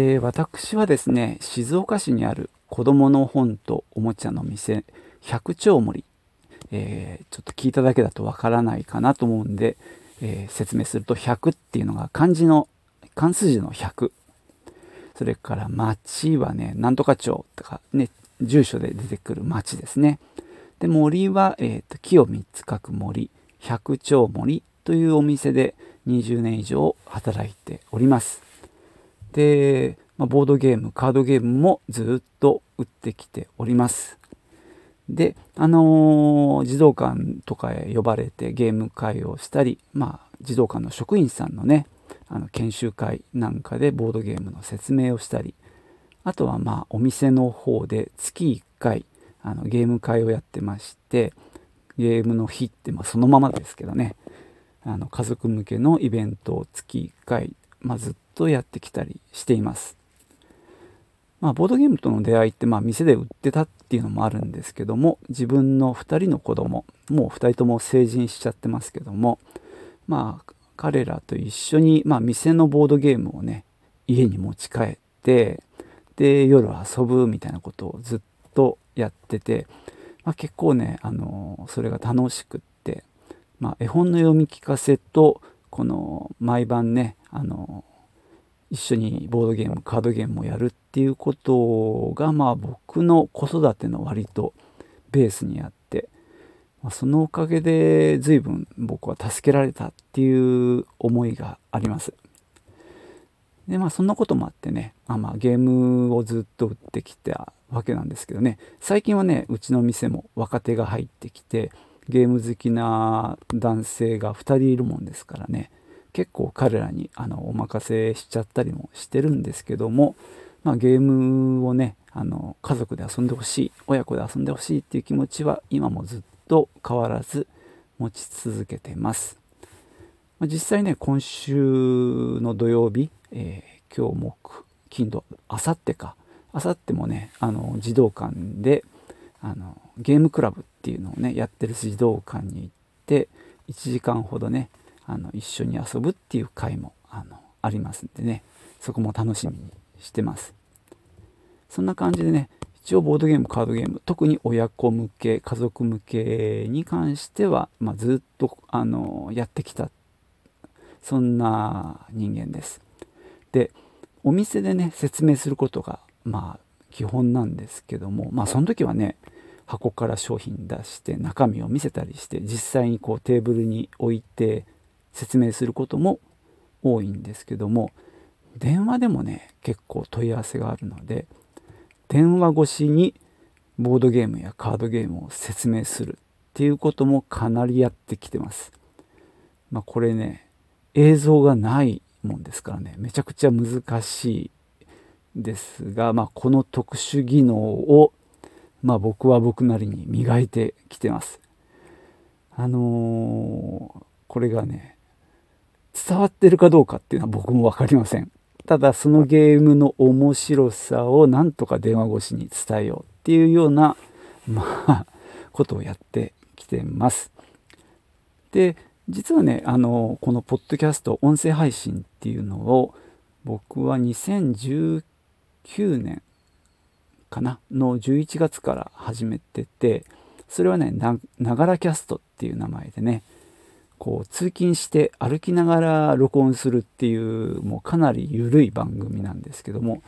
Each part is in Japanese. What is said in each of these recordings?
えー、私はですね静岡市にある子どもの本とおもちゃの店百丁森、えー、ちょっと聞いただけだとわからないかなと思うんで、えー、説明すると100っていうのが漢字の漢数字の100それから町はねなんとか町とかね住所で出てくる町ですね。で森は、えーと、木を3つ書く森百丁森というお店で20年以上働いております。で、まあ、ボードゲームカードゲームもずっと売ってきております。であのー、児童館とかへ呼ばれてゲーム会をしたりまあ児童館の職員さんのねあの研修会なんかでボードゲームの説明をしたりあとはまあお店の方で月1回あのゲーム会をやってましてゲームの日ってまあそのままですけどねあの家族向けのイベントを月1回、まあ、ずっとやってきたりしています。まあ、ボードゲームとの出会いってまあ店で売ってたっていうのもあるんですけども自分の2人の子供もう2人とも成人しちゃってますけどもまあ彼らと一緒に、まあ、店のボードゲームをね家に持ち帰ってで夜遊ぶみたいなことをずっとやってて、まあ、結構ね、あのそれが楽しくって、まあ、絵本の読み聞かせとこの毎晩ね、あの一緒にボードゲームカードゲームをやるっていうことがまあ僕の子育ての割とベースにあってまあ、そのおかげで随分僕は助けられたっていう思いがあります。でまあそんなこともあってね、まあ、まあゲームをずっと売ってきたわけなんですけどね最近はねうちの店も若手が入ってきてゲーム好きな男性が2人いるもんですからね結構彼らにあのお任せしちゃったりもしてるんですけども、まあ、ゲームをねあの家族で遊んでほしい親子で遊んでほしいっていう気持ちは今もずっと変わらず持ち続けてます。ま実際ね、今週の土曜日、えー、今日木、金土、あさってか、あさってもね、あの児童館であのゲームクラブっていうのをね、やってる児童館に行って、1時間ほどね、あの一緒に遊ぶっていう会もあのありますんでね、そこも楽しみにしてます。そんな感じでね、一応ボードゲームカードゲーム特に親子向け家族向けに関しては、まあ、ずっとあのやってきたそんな人間ですでお店でね説明することがまあ基本なんですけどもまあその時はね箱から商品出して中身を見せたりして実際にこうテーブルに置いて説明することも多いんですけども電話でもね結構問い合わせがあるので電話越しにボードゲームやカードゲームを説明するっていうこともかなりやってきてます。まあ、これね映像がないもんですからねめちゃくちゃ難しいですが、まあ、この特殊技能を、まあ、僕は僕なりに磨いてきてます。あのー、これがね伝わってるかどうかっていうのは僕も分かりません。ただそのゲームの面白さをなんとか電話越しに伝えようっていうような、まあ、ことをやってきてます。で、実はね、あの、このポッドキャスト、音声配信っていうのを、僕は2019年かな？の11月から始めてて、それはね、ながらキャストっていう名前でね、こう通勤して歩きながら録音するっていうもうかなり緩い番組なんですけども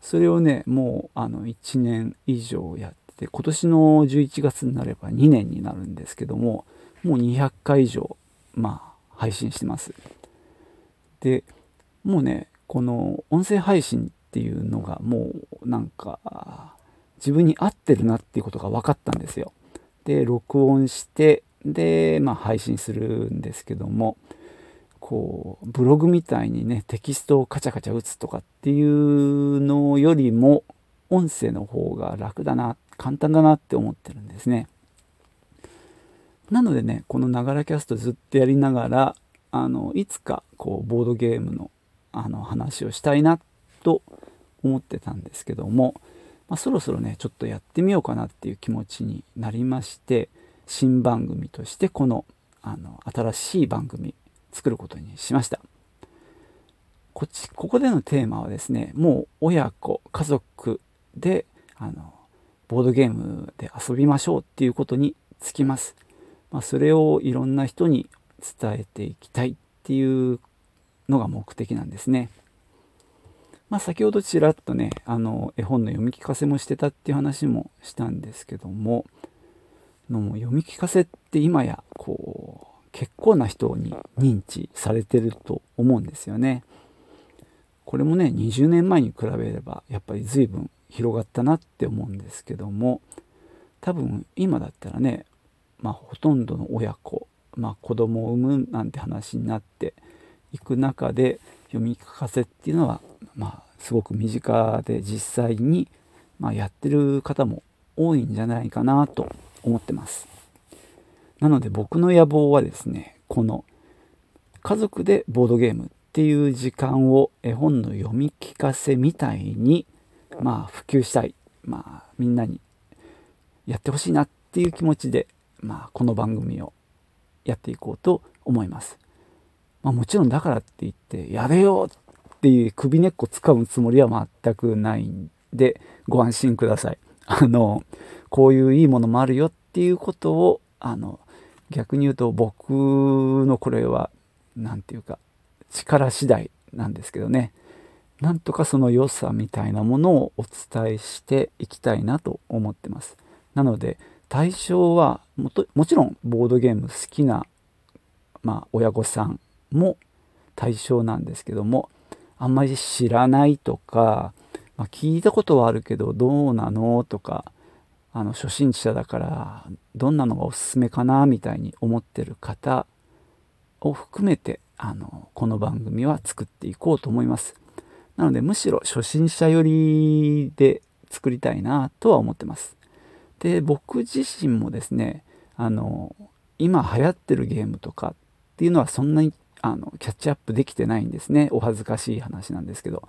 それをねもうあの1年以上やって今年の11月になれば2年になるんですけどももう200回以上まあ配信してます。でもうねこの音声配信っていうのがもうなんか自分に合ってるなっていうことが分かったんですよ。で録音してで、まあ、配信するんですけどもこうブログみたいにねテキストをカチャカチャ打つとかっていうのよりも音声の方が楽だな簡単だなって思ってるんですね。なのでねこのながらキャストずっとやりながらあのいつかこうボードゲームのあの話をしたいなと思ってたんですけども、まあ、そろそろねちょっとやってみようかなっていう気持ちになりまして新番組としてこのあの新しい番組作ることにしましたこっちここでのテーマはですねもう親子家族であのボードゲームで遊びましょうっていうことにつきます、まあ、それをいろんな人に伝えていきたいっていうのが目的なんですね。まあ、先ほどちらっとねあの絵本の読み聞かせもしてたっていう話もしたんですけどもの読み聞かせって今やこう結構な人に認知されてると思うんですよね。これもね20年前に比べればやっぱり随分広がったなって思うんですけども多分今だったらねまあほとんどの親子、まあ、子供を産むなんて話になっていく中で読み聞かせっていうのはまあすごく身近で実際に、まあ、やってる方も多いんじゃないかなと思ってます。なので僕の野望はですねこの家族でボードゲームっていう時間を絵本の読み聞かせみたいにまあ普及したい、まあ、みんなにやってほしいなっていう気持ちで、まあ、この番組をやっていこうと思います。まあ、もちろんだからって言ってやれよっていう首根っこ掴むつもりは全くないんでご安心ください。あのこういういいものもあるよっていうことをあの逆に言うと僕のこれは何て言うか力次第なんですけどねなんとかその良さみたいなものをお伝えしていきたいなと思ってます。なので対象はももちろんボードゲーム好きな、まあ、親御さんも対象なんですけどもあんまり知らないとか、まあ、聞いたことはあるけどどうなのとかあの初心者だからどんなのがおすすめかなみたいに思ってる方を含めてあのこの番組は作っていこうと思います。なのでむしろ初心者寄りで作りたいなとは思ってます。で僕自身もですねあの今流行ってるゲームとかっていうのはそんなにあのキャッチアップできてないんですねお恥ずかしい話なんですけど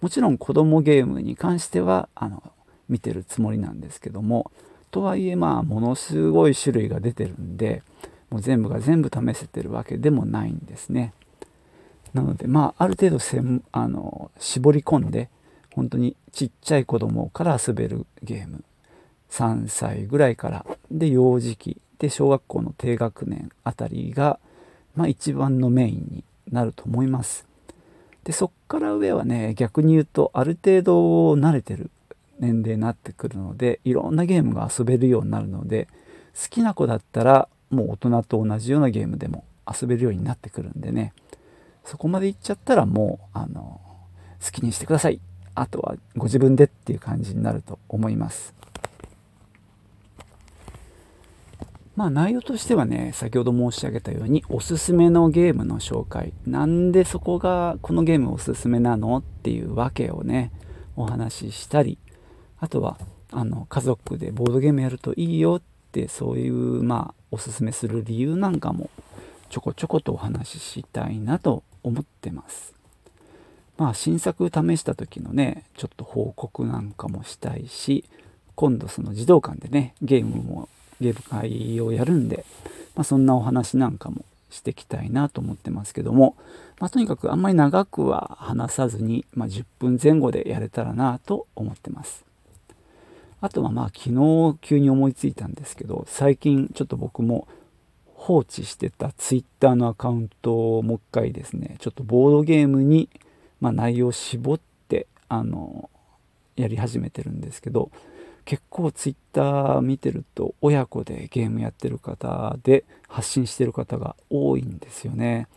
もちろん子供ゲームに関してはあの見てるつもりなんですけどもとはいえまあものすごい種類が出てるんでもう全部が全部試せてるわけでもないんですね。なのでまあある程度せんあの絞り込んで本当にちっちゃい子供から遊べるゲーム3歳ぐらいからで幼児期で小学校の低学年あたりが、まあ、一番のメインになると思います。でそっから上はね逆に言うとある程度慣れてる年齢になってくるのでいろんなゲームが遊べるようになるので好きな子だったらもう大人と同じようなゲームでも遊べるようになってくるんでね。そこまでいっちゃったらもうあの好きにしてください。あとはご自分でっていう感じになると思います。まあ内容としてはね先ほど申し上げたようにおすすめのゲームの紹介なんでそこがこのゲームおすすめなのっていうわけをねお話ししたりあとはあの家族でボードゲームやるといいよってそういうまあおすすめする理由なんかもちょこちょことお話ししたいなと思ってます。まあ新作試した時のねちょっと報告なんかもしたいし今度その児童館でねゲームもゲーム会をやるんで、まあ、そんなお話なんかもしていきたいなと思ってますけども、まあ、とにかくあんまり長くは話さずに、まあ、10分前後でやれたらなと思ってます。あとはまあ昨日急に思いついたんですけど最近ちょっと僕も放置してた Twitter のアカウントをもう一回ですねちょっとボードゲームに、まあ、内容を絞ってあのやり始めてるんですけど結構 Twitter 見てると親子でゲームやってる方で発信してる方が多いんですよね。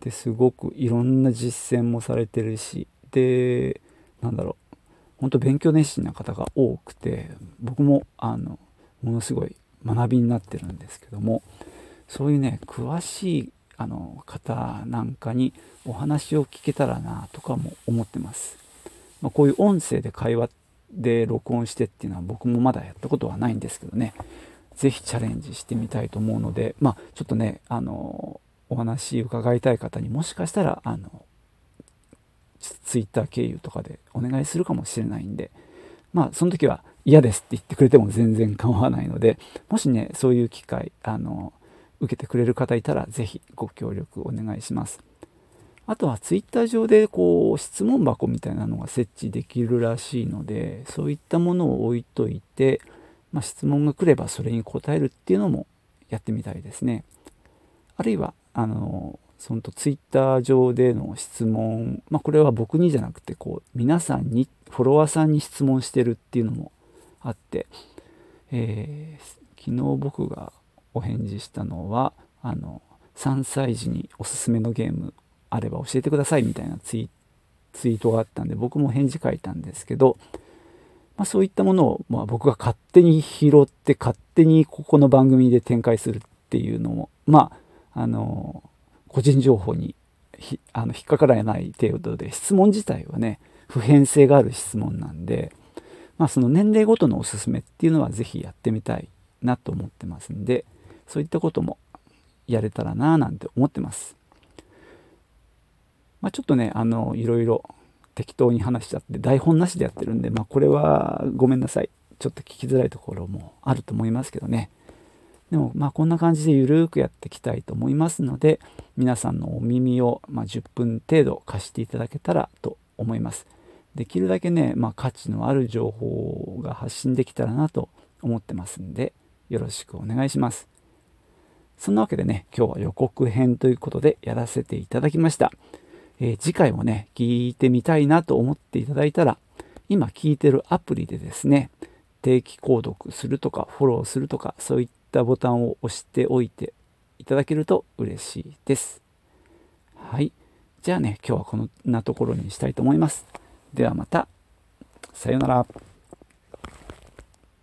ですごくいろんな実践もされてるしでなんだろう本当勉強熱心な方が多くて僕もあのものすごい学びになってるんですけどもそういうね詳しいあの方なんかにお話を聞けたらなとかも思ってます、まあ、こういう音声で会話で録音してっていうのは僕もまだやったことはないんですけどね。是非チャレンジしてみたいと思うのでまあちょっとねあのお話伺いたい方にもしかしたらあのツイッター経由とかでお願いするかもしれないんでまあその時は嫌ですって言ってくれても全然構わないのでもしねそういう機会あの受けてくれる方いたら是非ご協力お願いします。あとはツイッター上でこう質問箱みたいなのが設置できるらしいのでそういったものを置いといて、まあ、質問が来ればそれに答えるっていうのもやってみたいですね。あるいはあのそのとツイッター上での質問、まあ、これは僕にじゃなくてこう皆さんにフォロワーさんに質問してるっていうのもあって、えー、昨日僕がお返事したのはあの3歳児におすすめのゲームあれば教えてくださいみたいなツイートがあったんで僕も返事書いたんですけど、まあ、そういったものを、まあ、僕が勝手に拾って勝手にここの番組で展開するっていうのもまああの個人情報にあの引っかからない程度で質問自体はね普遍性がある質問なんで、まあ、その年齢ごとのおすすめっていうのは是非やってみたいなと思ってますんでそういったこともやれたらななんて思ってます。まあ、ちょっとねあのいろいろ適当に話しちゃって台本なしでやってるんで、まあ、これはごめんなさい。ちょっと聞きづらいところもあると思いますけどね。でもまあこんな感じでゆるーくやっていきたいと思いますので皆さんのお耳をまあ10分程度貸していただけたらと思います。できるだけね、まあ、価値のある情報が発信できたらなと思ってますんでよろしくお願いします。そんなわけでね今日は予告編ということでやらせていただきました。え、次回もね、聞いてみたいなと思っていただいたら、今聞いてるアプリでですね、定期購読するとか、フォローするとか、そういったボタンを押しておいていただけると嬉しいです。はい。じゃあね、今日はこんなところにしたいと思います。ではまた。さようなら。